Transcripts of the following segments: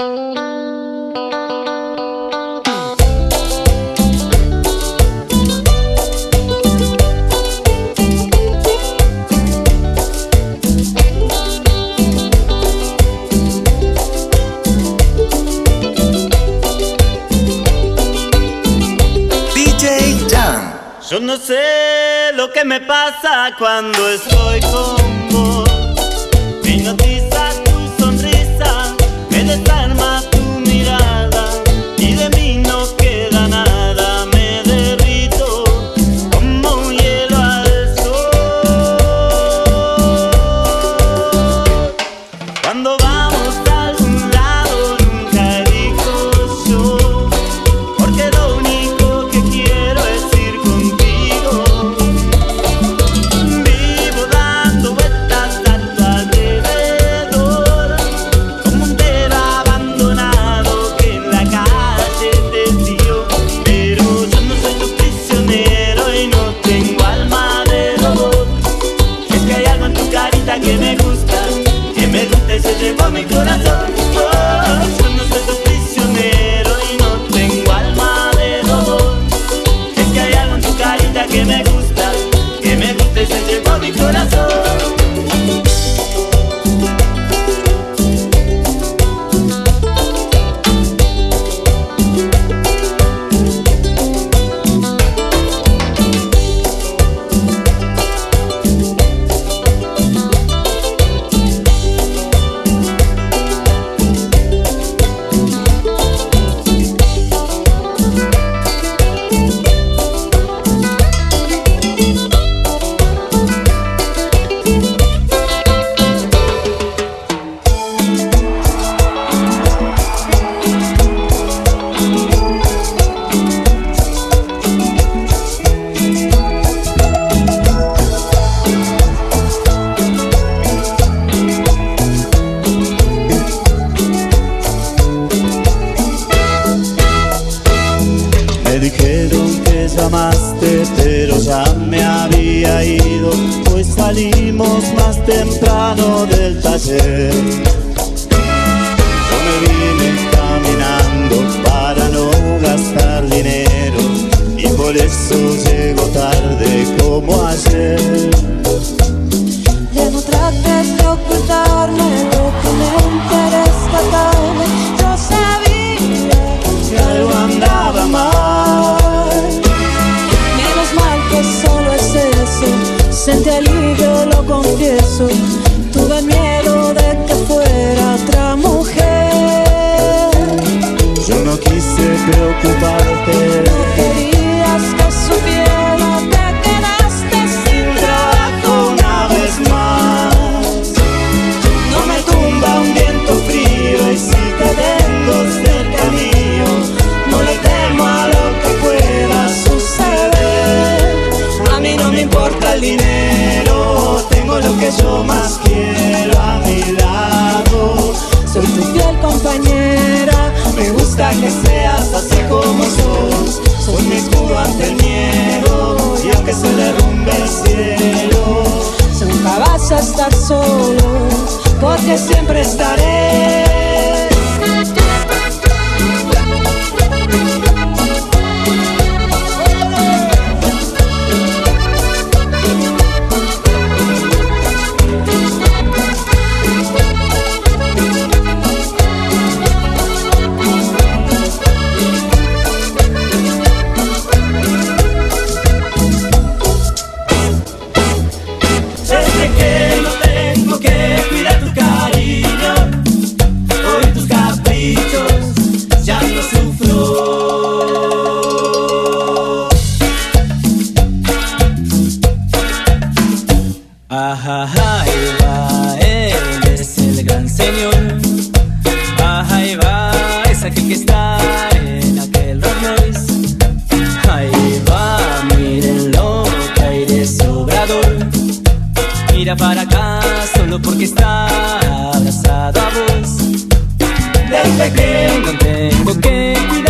Yo no sé lo que me pasa cuando estoy con que me gusta. me importa el dinero, tengo lo que yo más quiero a mi lado. Soy tu fiel compañera, me gusta que seas así como sos. Soy mi escudo ante el miedo, y aunque se derrumbe el cielo, nunca vas a estar solo, porque siempre estaré. Tengo que cuidar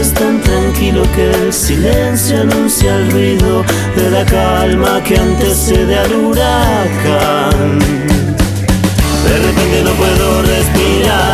Es tan tranquilo que el silencio anuncia el ruido de la calma que antecede al huracán. De repente no puedo respirar,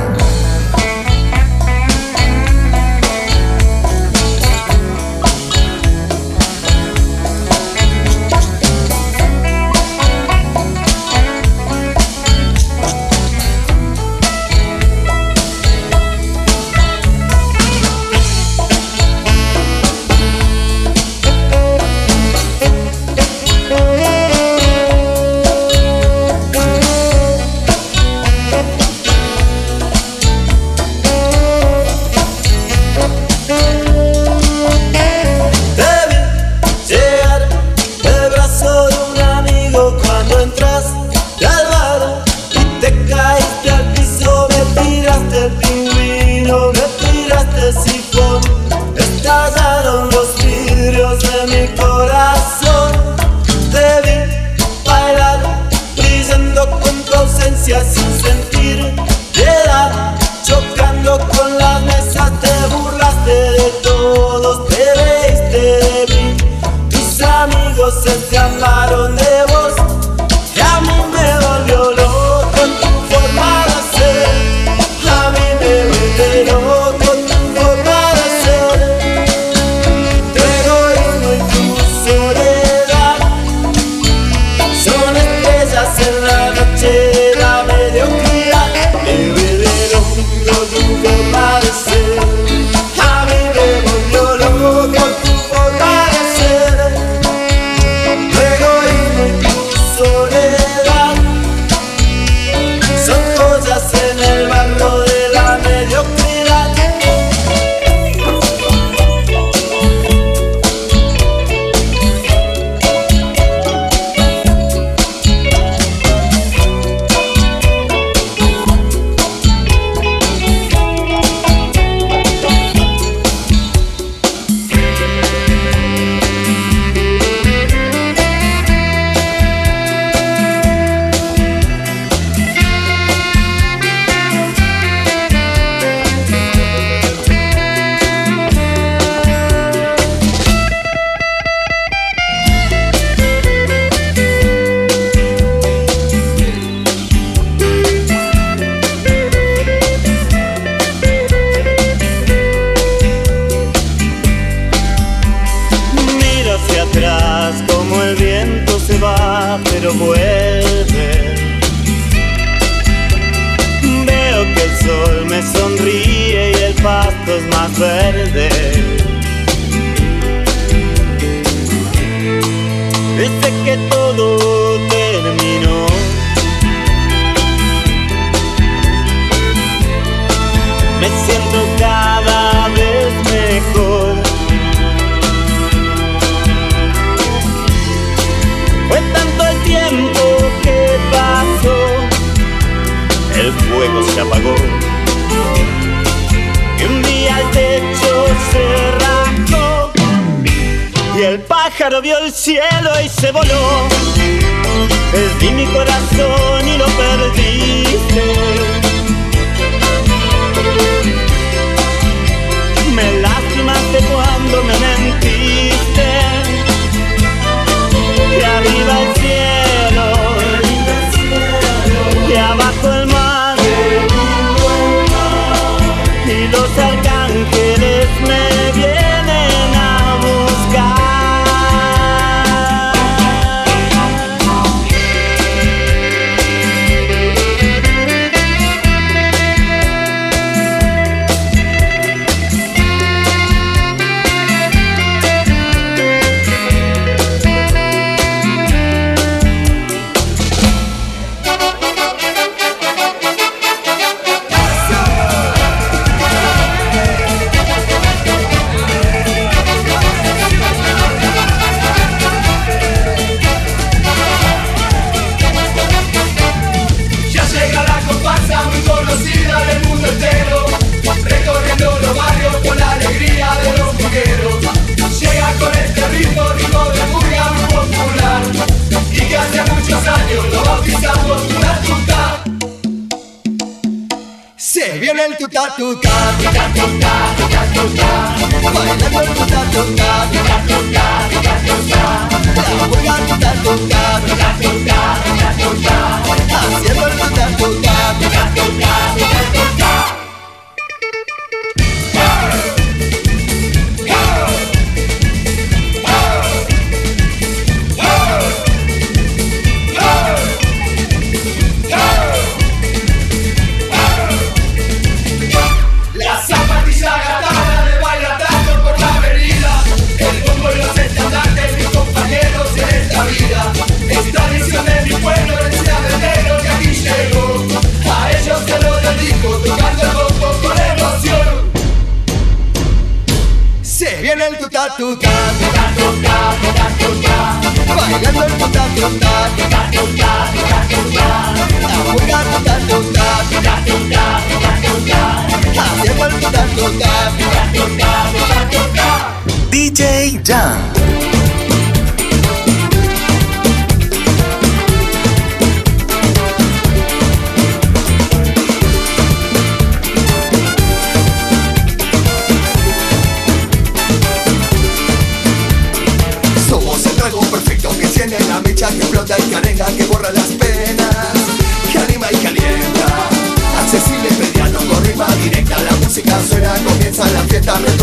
Vuelve. Veo que el sol me sonríe y el pasto es más verde. pájaro vio el cielo y se voló. Perdí mi corazón y lo perdí. levanta o tatuca, fica tuca, fica tuca. Vai levanta o tatuca, fica tuca, fica tuca. La boca do tatuca, fica tuca, fica tuca. A cebola do tatuca, fica tuca.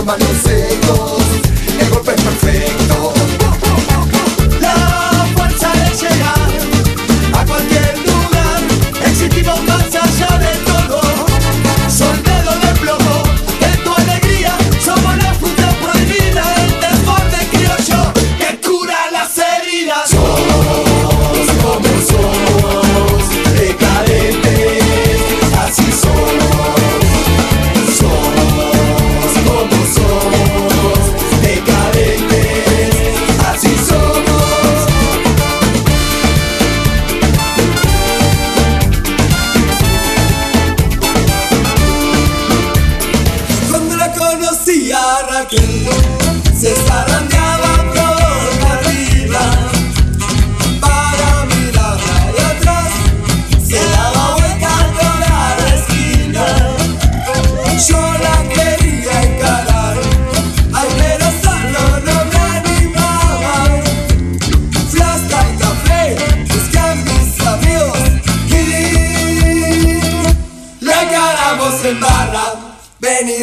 mas não sei como.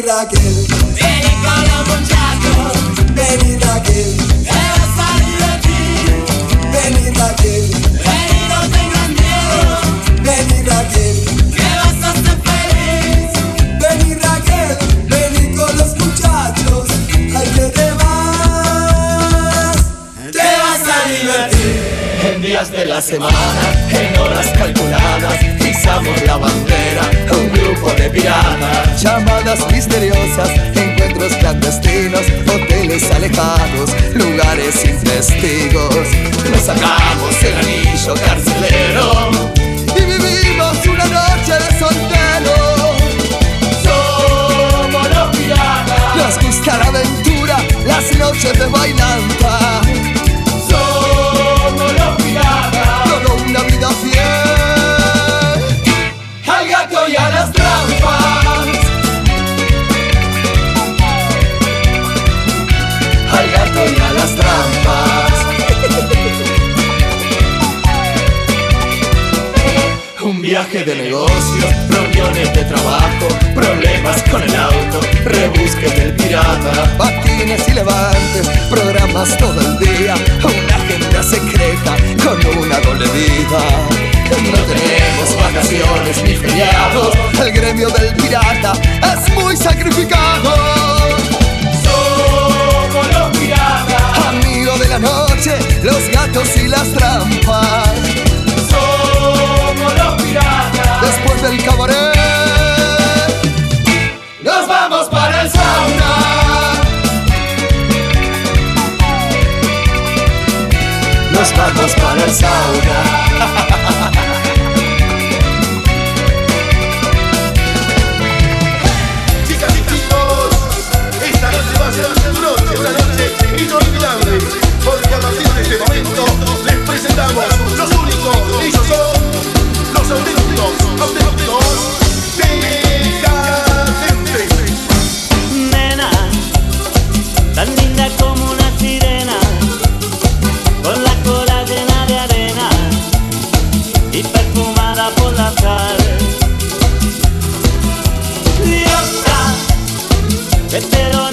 Raquel. en horas calculadas, pisamos la bandera, un grupo de piratas. Llamadas misteriosas, encuentros clandestinos, hoteles alejados, lugares sin testigos. Nos sacamos el anillo carcelero y vivimos una noche de soltero. Somos los piratas, nos gusta la aventura, las noches de bailanta al gato y a las trampas. Al gato y a las trampas. Un viaje de negocio, reuniones de trabajo, problemas con el auto, rebusque del pirata, patines y levantes, programas todo el día, una secreta con una doble vida. No tenemos vacaciones ni feriados, el gremio del pirata es muy sacrificado. Somos los piratas, Amigo de la noche, los gatos y las trampas. somos los piratas. Después del cabaret, Nos vamos para el sauna. Chicas y chicos, esta noche va a ser una noche, una noche inolvidable, porque a partir de este momento les presentamos los únicos, ellos son los auténticos, auténticos decadentes. Nena, tan linda vestero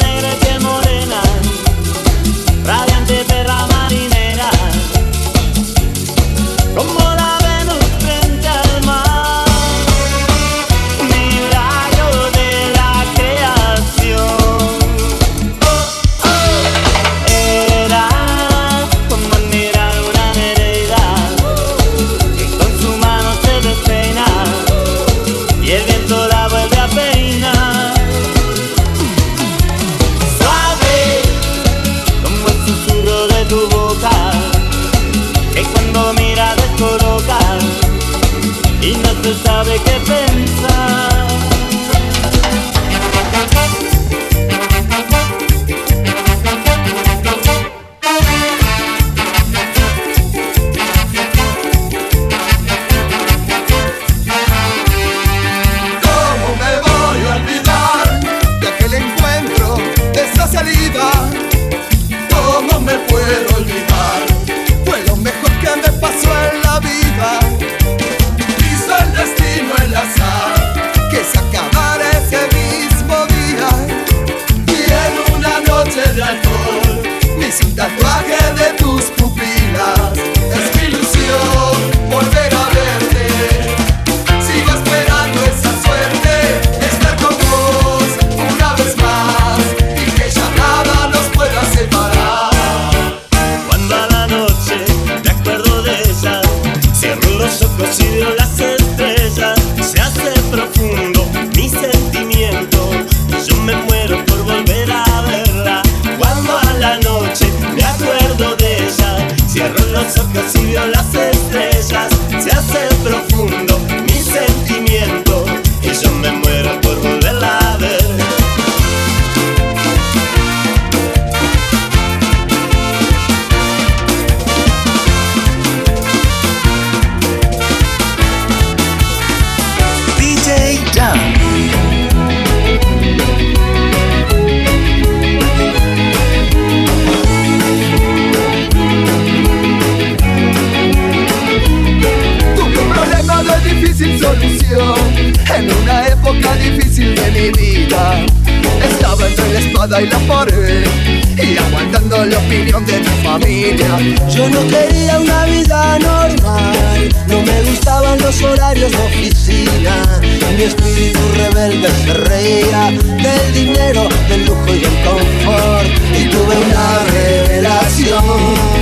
oficina. Mi espíritu rebelde se reía del dinero, del lujo y del confort. Y tuve una revelación.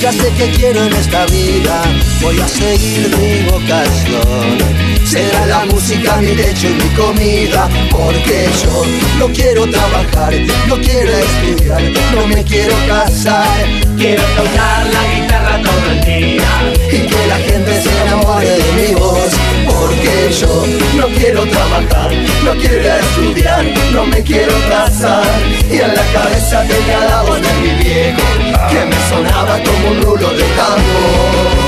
Ya sé que quiero en esta vida, voy a seguir mi vocación. Será la música mi lecho y mi comida, porque yo no quiero trabajar, no quiero estudiar, no me quiero casar. Quiero tocar la guitarra todo el día. Y que la gente se enamore de mi voz porque yo no quiero trabajar no quiero estudiar no me quiero casar y en la cabeza tenía la voz de mi viejo que me sonaba como un rulo de tambor